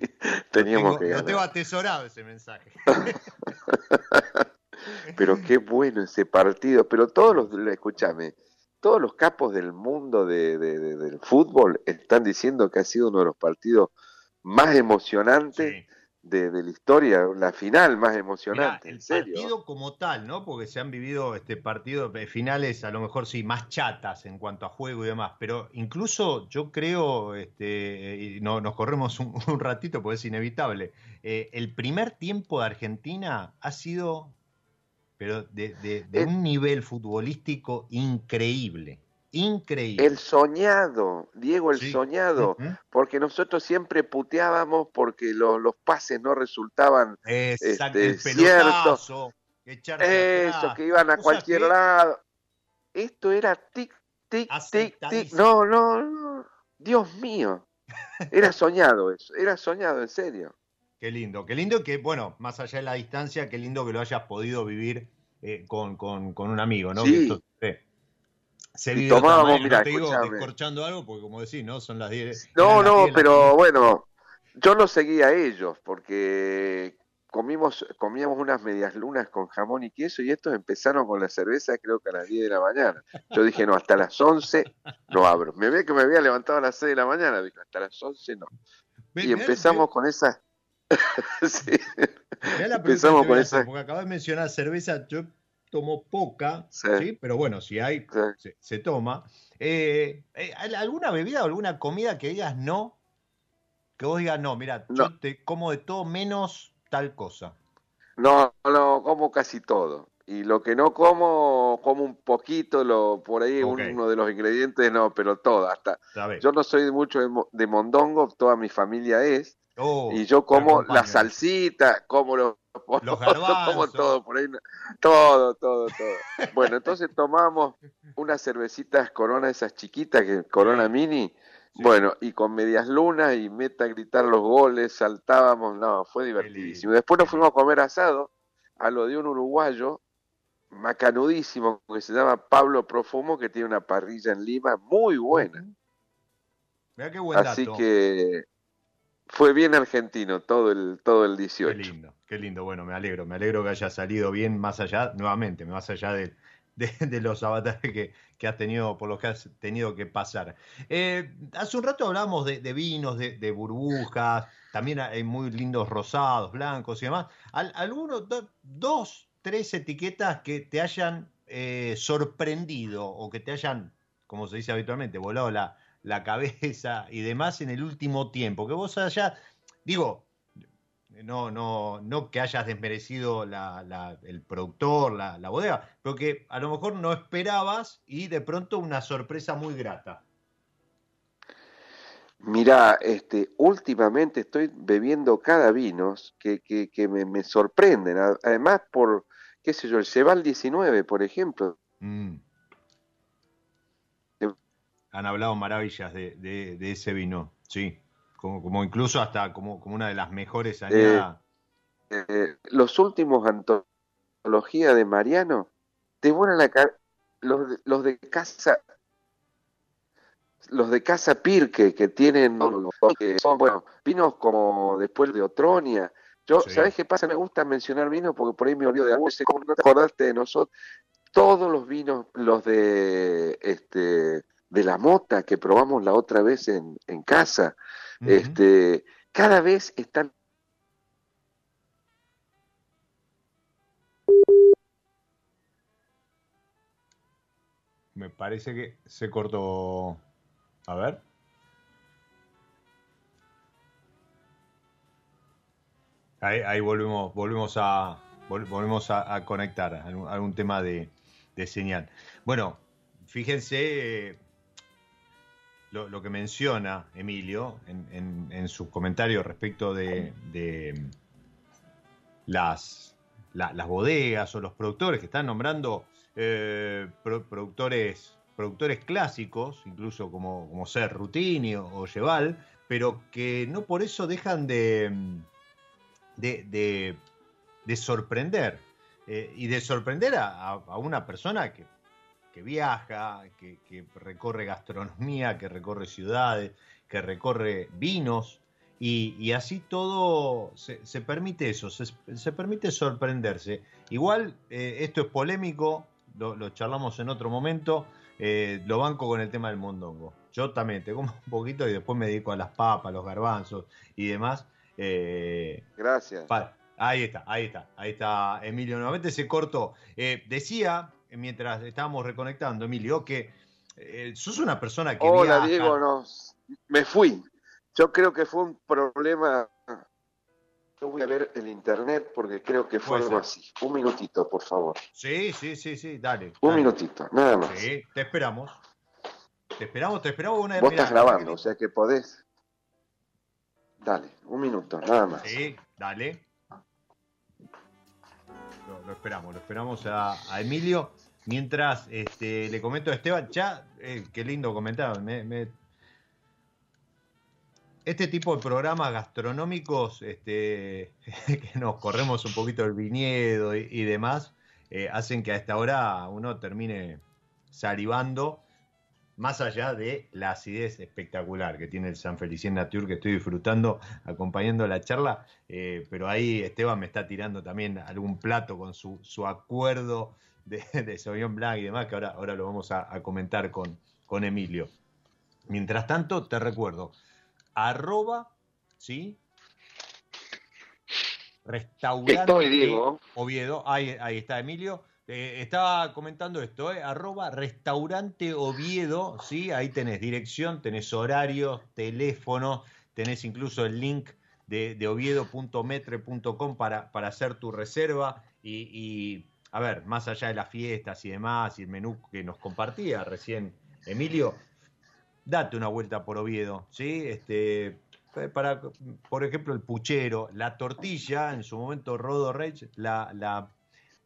teníamos que ganar. Lo tengo atesorado ese mensaje. *laughs* pero qué bueno ese partido, pero todos los, escúchame, todos los capos del mundo de, del fútbol están diciendo que ha sido uno de los partidos más emocionantes de, la historia, la final más emocionante. el partido como tal, ¿no? Porque se han vivido este partidos eh, finales, a lo mejor sí, más chatas en cuanto a juego y demás, pero incluso yo creo, este, y no, nos corremos *laughs* un, ratito porque es inevitable, eh, el primer tiempo de Argentina ha sido, pero de, de eh, un nivel futbolístico increíble. Increíble. El soñado, Diego, el soñado, porque nosotros siempre puteábamos porque los pases no resultaban este, ciertos. Eso, que iban a cualquier lado. Esto era tic, tic, tic, tic. No, no, no. Dios mío. Era *laughs* soñado eso, era soñado, en serio. Qué lindo, qué lindo que, bueno, más allá de la distancia, qué lindo que lo hayas podido vivir eh, con, con, con, un amigo, ¿no? Sí. Y tomábamos, mira, no te digo descorchando algo, porque como decís, ¿no? Son las 10. No, no, pero bueno, yo no seguía a ellos, porque comimos, comíamos unas medias lunas con jamón y queso y estos empezaron con la cerveza creo que a las 10 de la mañana. Yo dije, no, hasta las 11 no abro. Me ve que me había levantado a las 6 de la mañana, dije, hasta las 11 no. y empezamos con esa... *laughs* sí. empezamos con esa... Porque acabas de mencionar cerveza, yo tomo poca, sí. pero bueno, si hay, se, toma. Eh, eh, ¿Alguna bebida o alguna comida que digas no? Que vos digas, no, mira, yo te como de todo menos tal cosa. No, no, como casi todo. Y lo que no como, como un poquito, lo por ahí uno de los ingredientes, no, pero todo, hasta. Yo no soy mucho de, mondongo, toda mi familia es. Oh, y yo como la salsita, como los los como todo por ahí, todo, todo, todo. Bueno, entonces tomamos unas cervecitas Corona, esas chiquitas, que Corona Mini, bueno, y con medias lunas y meta a gritar los goles, saltábamos, no, fue divertidísimo. Después nos fuimos a comer asado a lo de un uruguayo macanudísimo que se llama Pablo Profumo, que tiene una parrilla en Lima muy buena. Mira qué buen Así que fue bien argentino todo el, todo el 18. Qué lindo, qué lindo. Bueno, me alegro, me alegro que haya salido bien más allá, nuevamente, más allá de, de, los avatares que, has tenido, por los que has tenido que pasar. Eh, hace un rato hablábamos de, vinos, de, burbujas, también hay muy lindos rosados, blancos y demás. ¿Algunos, dos, tres etiquetas que te hayan eh, sorprendido o que te hayan, como se dice habitualmente, volado la, la cabeza y demás en el último tiempo. Que vos allá, digo, no, no, no que hayas desmerecido la, el productor, la, la, bodega, pero que a lo mejor no esperabas y de pronto una sorpresa muy grata. Mira, este, últimamente estoy bebiendo cada vinos que, que, que me, me, sorprenden. Además, por, qué sé yo, el Cheval 19, por ejemplo. Mm han hablado maravillas de, de, ese vino, sí, como, como, incluso hasta como, como una de las mejores eh, eh, los últimos antología de Mariano, te vuelan la los de, los de casa los de Casa Pirque que tienen que son bueno vinos como después de Otronia. Yo sabes qué pasa me gusta mencionar vinos porque por ahí me olvido de algo. Como no te acordaste de nosotros todos los vinos los de este de la mota que probamos la otra vez en, en casa, este, cada vez están Me parece que se cortó. A ver. Ahí, volvemos, volvemos a volvemos a, conectar algún, algún tema de, de, señal. Bueno, fíjense lo, que menciona Emilio en, en, sus comentarios respecto de, las, las bodegas o los productores que están nombrando eh, productores, productores clásicos, incluso como, como Ser Rutini o, Cheval, pero que no por eso dejan de, de, sorprender. Eh, y de sorprender a, una persona que, viaja, que, recorre gastronomía, que recorre ciudades, que recorre vinos, y, así todo se, permite eso, se, permite sorprenderse. Igual, eh, esto es polémico, lo, charlamos en otro momento, eh, lo banco con el tema del mondongo. Yo también te como un poquito y después me dedico a las papas, los garbanzos y demás. Eh, Gracias. ahí está, ahí está, ahí está Emilio. Nuevamente se cortó. Decía, mientras estábamos reconectando, Emilio, que sos una persona que... Hola, Diego, no, me fui. Yo creo que fue un problema yo voy a ver el internet porque creo que fue algo así. Un minutito, por favor. Sí, sí, sí, sí, dale. Un minutito, nada más. Sí, te esperamos. Te esperamos, te esperamos una Vos estás grabando, o sea que podés. Dale, un minuto, nada más. Sí, dale. Lo, esperamos, lo esperamos a, Emilio. Mientras este, le comento a Esteban, ya, eh, qué lindo comentario, me, este tipo de programas gastronómicos, este, *laughs* que nos corremos un poquito el viñedo y, demás, eh, hacen que a esta hora uno termine salivando, más allá de la acidez espectacular que tiene el San Felicien Nature, que estoy disfrutando acompañando la charla, eh, pero ahí Esteban me está tirando también algún plato con su, acuerdo de, de Sauvignon Blanc y demás, que ahora, ahora lo vamos a, a comentar con, con Emilio. Mientras tanto, te recuerdo, arroba, ¿sí? Restaurante Oviedo, ahí, ahí está Emilio. Eh, estaba comentando esto, ¿eh? arroba restaurante Oviedo, ¿sí? Ahí tenés dirección, tenés horario, teléfono, tenés incluso el link de, de oviedo.metre.com para, para hacer tu reserva y, y, a ver, más allá de las fiestas y demás y el menú que nos compartía recién Emilio, date una vuelta por Oviedo, ¿sí? Este, para, por ejemplo, el puchero, la tortilla, en su momento Rodo Reich la, la,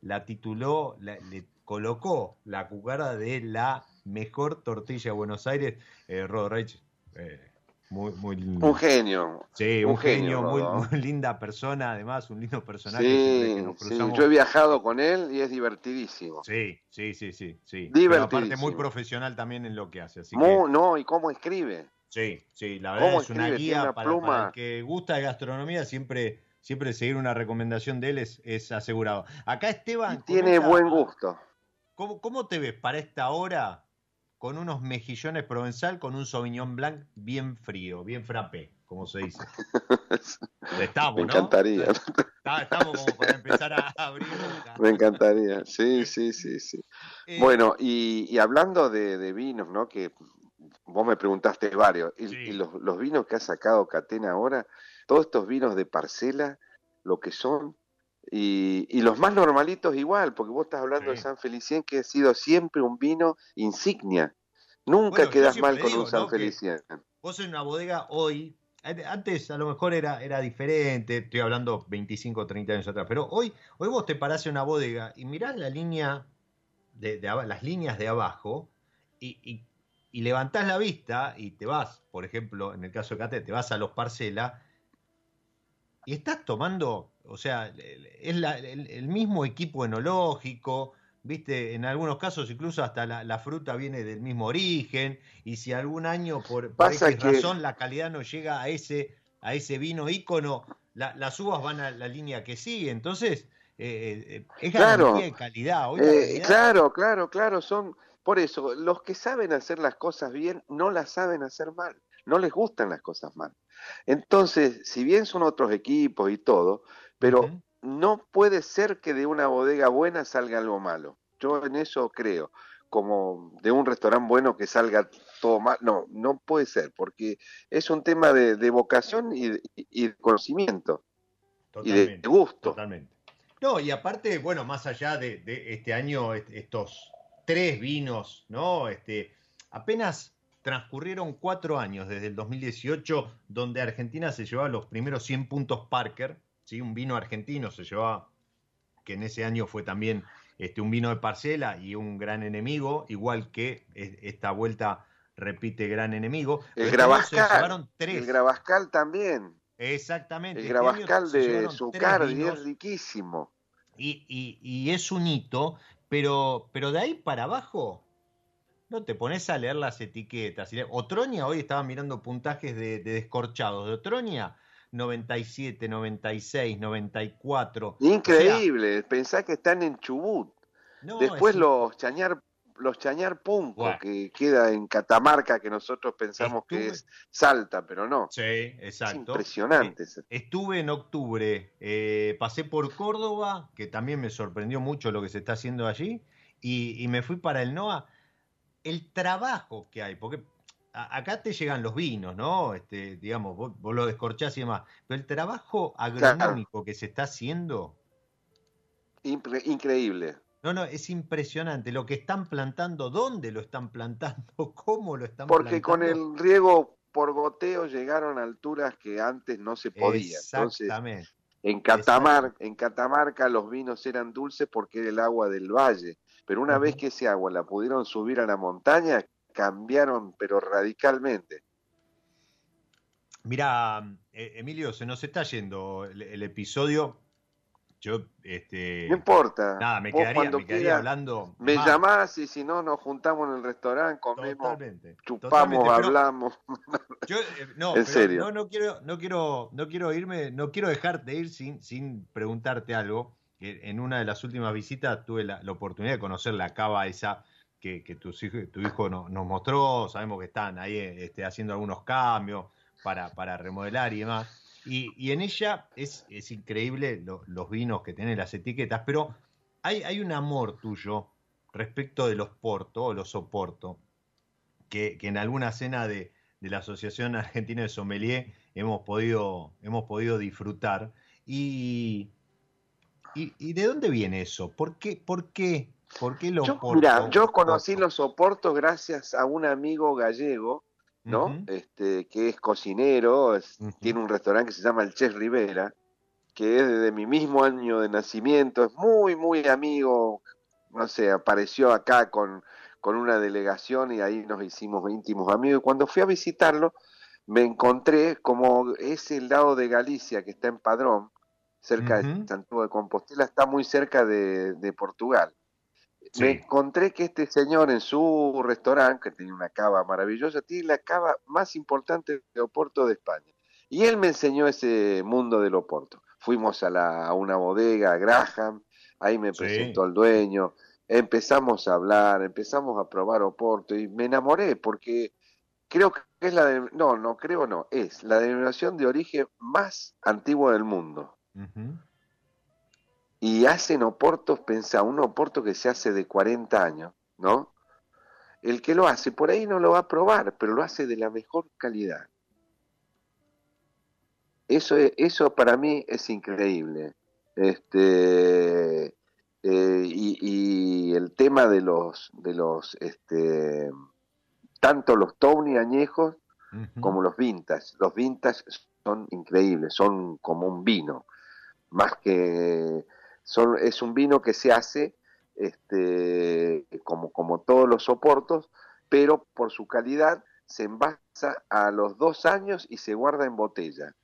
la tituló, le colocó la cucara de la mejor tortilla de Buenos Aires, eh, Rodo Reich, eh, muy, muy lindo. Un genio. Sí, un, genio, muy, linda persona, además, un lindo personaje. Sí, yo he viajado con él y es divertidísimo. Sí, sí, sí, sí. sí. Divertidísimo. aparte muy profesional también en lo que hace. Así No, y cómo escribe. Sí, sí, la verdad es una guía para, el que gusta de gastronomía, siempre, siempre seguir una recomendación de él es, es asegurado. Acá Esteban... tiene buen gusto. ¿cómo, ¿Cómo te ves para esta hora con unos mejillones provenzal con un Sauvignon Blanc bien frío, bien frappé, como se dice. *laughs* Estamos, Me encantaría. Estamos como para empezar a abrir. Me encantaría, sí, sí, sí, sí. Eh, bueno, y, hablando de, vinos, ¿no? Que vos me preguntaste varios, y, los, vinos que ha sacado Catena ahora, todos estos vinos de parcela, lo que son, y, los más normalitos igual, porque vos estás hablando de San Felicien, que ha sido siempre un vino insignia. Nunca quedas mal con un San Felicien. Vos en una bodega hoy, antes a lo mejor era, era diferente, estoy hablando 25 o 30 años atrás, pero hoy, hoy vos te parás en una bodega y mirás la línea de, las líneas de abajo y, y, levantás la vista y te vas, por ejemplo, en el caso de Cate, te vas a los parcela y estás tomando o sea, es el, mismo equipo enológico, viste, en algunos casos incluso hasta la, fruta viene del mismo origen, y si algún año por, por razón la calidad no llega a ese, a ese vino ícono, las uvas van a la línea que sigue, entonces eh, eh, es claro, de calidad. Eh, claro, claro, claro, son, por eso, los que saben hacer las cosas bien no las saben hacer mal, no les gustan las cosas mal. Entonces, si bien son otros equipos y todo, pero no puede ser que de una bodega buena salga algo malo. Yo en eso creo. Como de un restaurante bueno que salga todo mal. No, no puede ser, porque es un tema de, vocación y, de conocimiento. y de gusto. Totalmente. No, y aparte, bueno, más allá de, este año, estos tres vinos, ¿no? Este, apenas transcurrieron cuatro años desde el 2018, donde Argentina se llevaba los primeros 100 puntos Parker, un vino argentino se llevaba, que en ese año fue también este, un vino de parcela y un gran enemigo, igual que esta vuelta repite gran enemigo. El este Gravascal, el Gravascal también. Exactamente. El este Gravascal de Zucardi es riquísimo. Y, y, es un hito, pero, pero de ahí para abajo no te pones a leer las etiquetas. Otronia, hoy estaba mirando puntajes de, de descorchados. De Otronia, 97, 96, 94. Increíble, pensá que están en Chubut. Después los Chañar los Chañar Punco, que queda en Catamarca, que nosotros pensamos que es Salta, pero no. Sí, exacto. impresionante. Eh, estuve en octubre, eh, pasé por Córdoba, que también me sorprendió mucho lo que se está haciendo allí, y, y me fui para el NOA. El trabajo que hay, porque acá te llegan los vinos, ¿no? Este, digamos, vos, lo descorchás y demás. Pero el trabajo agronómico que se está haciendo. Increíble. No, no, es impresionante lo que están plantando, dónde lo están plantando, *laughs* cómo lo están Porque plantando. Porque con el riego por goteo llegaron a alturas que antes no se podía. Exactamente. en, Catamarca, en Catamarca los vinos eran dulces porque era el agua del valle. Pero una vez que ese agua la pudieron subir a la montaña, cambiaron, pero radicalmente. Mira, eh, Emilio, se nos está yendo el, episodio. Yo, este. No importa. Nada, me quedaría, hablando. Me llamás y si no, nos juntamos en el restaurante, comemos, chupamos, hablamos. *laughs* Yo, eh, no, en serio. No, no, quiero, no, quiero, no quiero irme, no quiero dejarte ir sin, sin preguntarte algo. En una de las últimas visitas tuve la, la oportunidad de conocer la cava esa que, tu, hijo nos mostró, sabemos que están ahí este, haciendo algunos cambios para, para remodelar y demás. Y, en ella es, es increíble los vinos que tienen las etiquetas, pero hay, hay un amor tuyo respecto de los Porto o los Soporto, que, que en alguna cena de, de, la Asociación Argentina de Sommelier hemos podido, hemos podido disfrutar. Y, y, y, de dónde viene eso? ¿Por qué, por qué ¿Por qué los yo, Mira, yo conocí los soportos gracias a un amigo gallego, ¿no? este, que es cocinero, tiene un restaurante que se llama el Chef Rivera, que es de mi mismo año de nacimiento, es muy, muy amigo, no sé, apareció acá con, con una delegación y ahí nos hicimos íntimos amigos. Y cuando fui a visitarlo, me encontré como ese lado de Galicia que está en Padrón, cerca de Santiago de Compostela, está muy cerca de Portugal. Me encontré que este señor en su restaurante, que tiene una cava maravillosa, tiene la cava más importante de Oporto de España. Y él me enseñó ese mundo del Oporto. Fuimos a, la, a una bodega, a Graham, ahí me presentó al dueño, empezamos a hablar, empezamos a probar Oporto y me enamoré porque creo que es la de, no, no creo no, es la denominación de origen más antigua del mundo y hacen oportos, pensá, un oporto que se hace de 40 años, ¿no? El que lo hace por ahí no lo va a probar, pero lo hace de la mejor calidad. Eso, eso para mí es increíble. Este, eh, y, el tema de los, de los, este, tanto los Tony añejos como los vintage. Los vintage son increíbles, son como un vino, más que es un vino que se hace este, como, como todos los soportos, pero por su calidad se envasa a los dos años y se guarda en botella.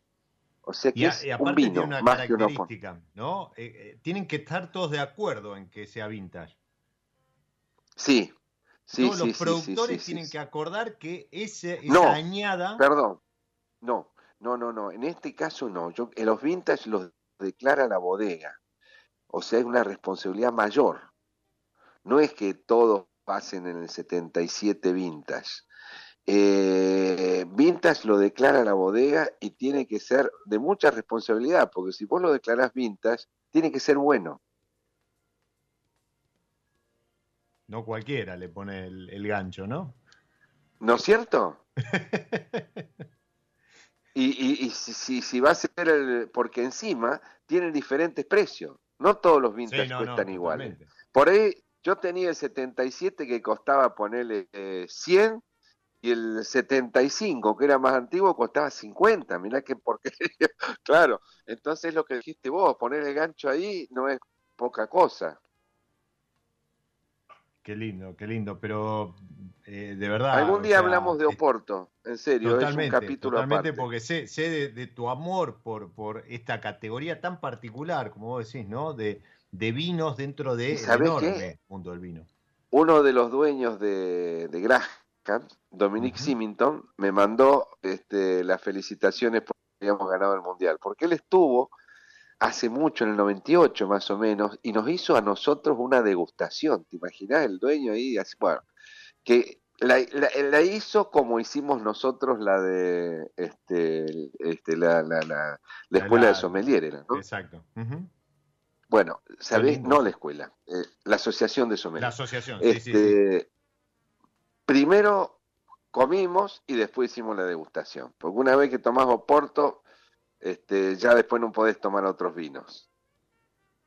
O sea que es un vino una más característica, ¿no? Eh, eh, tienen que estar todos de acuerdo en que sea vintage. Sí, sí, Todos los productores tienen que acordar que ese, esa no, añada. Perdón, no, no, no, no. En este caso no. Yo, en los vintage los declara la bodega. O sea, es una responsabilidad mayor. No es que todos pasen en el 77 vintage. Eh, vintage lo declara la bodega y tiene que ser de mucha responsabilidad, porque si vos lo declarás vintage, tiene que ser bueno. No cualquiera le pone el, gancho, ¿no? ¿No es cierto? *laughs* y, si, si, va a ser el, porque encima tiene diferentes precios. No todos los vintage cuestan iguales. Por ahí yo tenía el 77 que costaba ponerle 100 eh, y el 75, que era más antiguo, costaba 50. Mirá qué porquería. *laughs* claro, entonces lo que dijiste vos, poner el gancho ahí no es poca cosa. Qué lindo, qué lindo, pero eh, de verdad. Algún día hablamos de Oporto, en serio, totalmente, es un capítulo totalmente porque sé, sé de, tu amor por, por esta categoría tan particular, como vos decís, ¿no? De, de vinos dentro de enorme mundo del vino. Uno de los dueños de, de Graham, Dominic Simington, me mandó este, las felicitaciones por que habíamos ganado el Mundial, porque él estuvo hace mucho, en el 98 más o menos, y nos hizo a nosotros una degustación. ¿Te imaginas el dueño ahí? Bueno, que la, hizo como hicimos nosotros la de este, este la, la, la, escuela de sommelier, ¿no? Exacto. Bueno, ¿sabés? No la escuela, eh, la asociación de sommelier. La asociación, sí, sí, este, Primero comimos y después hicimos la degustación. Porque una vez que tomás Oporto, este, ya después no podés tomar otros vinos.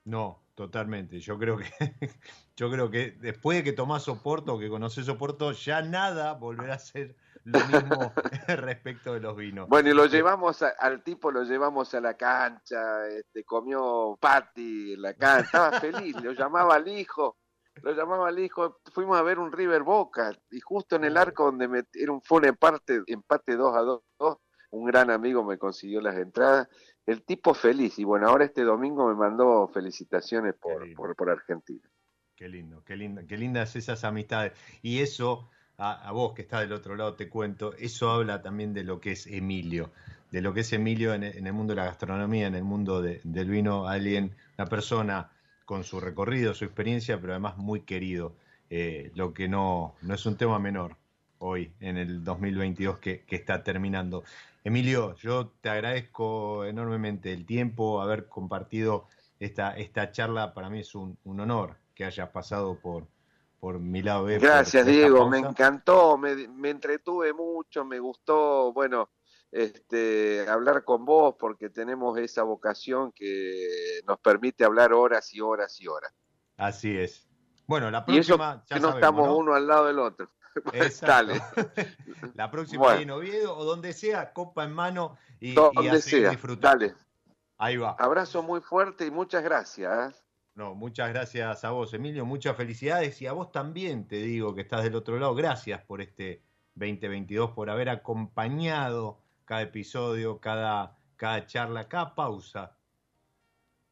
No, totalmente. Yo creo que *laughs* yo creo que después de que tomás Oporto, que conoces Oporto, ya nada volverá a ser lo mismo *laughs* respecto de los vinos. Bueno, y lo llevamos al tipo, lo llevamos a la cancha, este, comió patty en la cancha, estaba *laughs* feliz, lo llamaba al hijo, lo llamaba al hijo, fuimos a ver un River Boca, y justo en el arco donde metieron, fue un empate, empate 2 a 2, un gran amigo me consiguió las entradas, el tipo feliz, y bueno, ahora este domingo me mandó felicitaciones por, por, Argentina. Qué lindo, qué lindo, qué lindas esas amistades. Y eso, a, vos que estás del otro lado, te cuento, eso habla también de lo que es Emilio, de lo que es Emilio en, el mundo de la gastronomía, en el mundo del vino, alguien, una persona con su recorrido, su experiencia, pero además muy querido, eh, lo que no, no es un tema menor hoy, en el 2022 que, que está terminando. Emilio, yo te agradezco enormemente el tiempo, haber compartido esta, esta charla. Para mí es un, honor que hayas pasado por, por mi lado Gracias, Diego, me encantó, me, me, entretuve mucho, me gustó, bueno, este, hablar con vos porque tenemos esa vocación que nos permite hablar horas y horas y horas. Así es. Bueno, la próxima. que no estamos uno al lado del otro. *laughs* Dale. *laughs* La próxima en Oviedo o donde sea, copa en mano y, donde sea. disfrutar. Dale. Ahí va. Abrazo muy fuerte y muchas gracias. No, muchas gracias a vos, Emilio. Muchas felicidades y a vos también te digo que estás del otro lado. Gracias por este 2022, por haber acompañado cada episodio, cada, cada charla, cada pausa.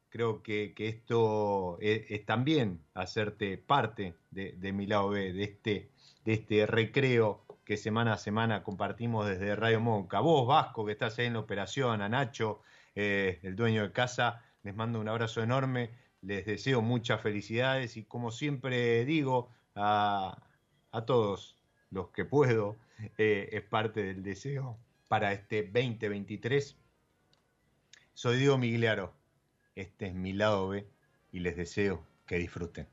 Creo que, esto es, también hacerte parte de, de mi lado B, de este de este recreo que semana a semana compartimos desde Radio Monca. Vos, Vasco, que estás ahí en la operación, a Nacho, eh, el dueño de casa, les mando un abrazo enorme, les deseo muchas felicidades y como siempre digo a, todos los que puedo, eh, es parte del deseo para este 2023. Soy Diego Migliaro, este es mi lado B y les deseo que disfruten.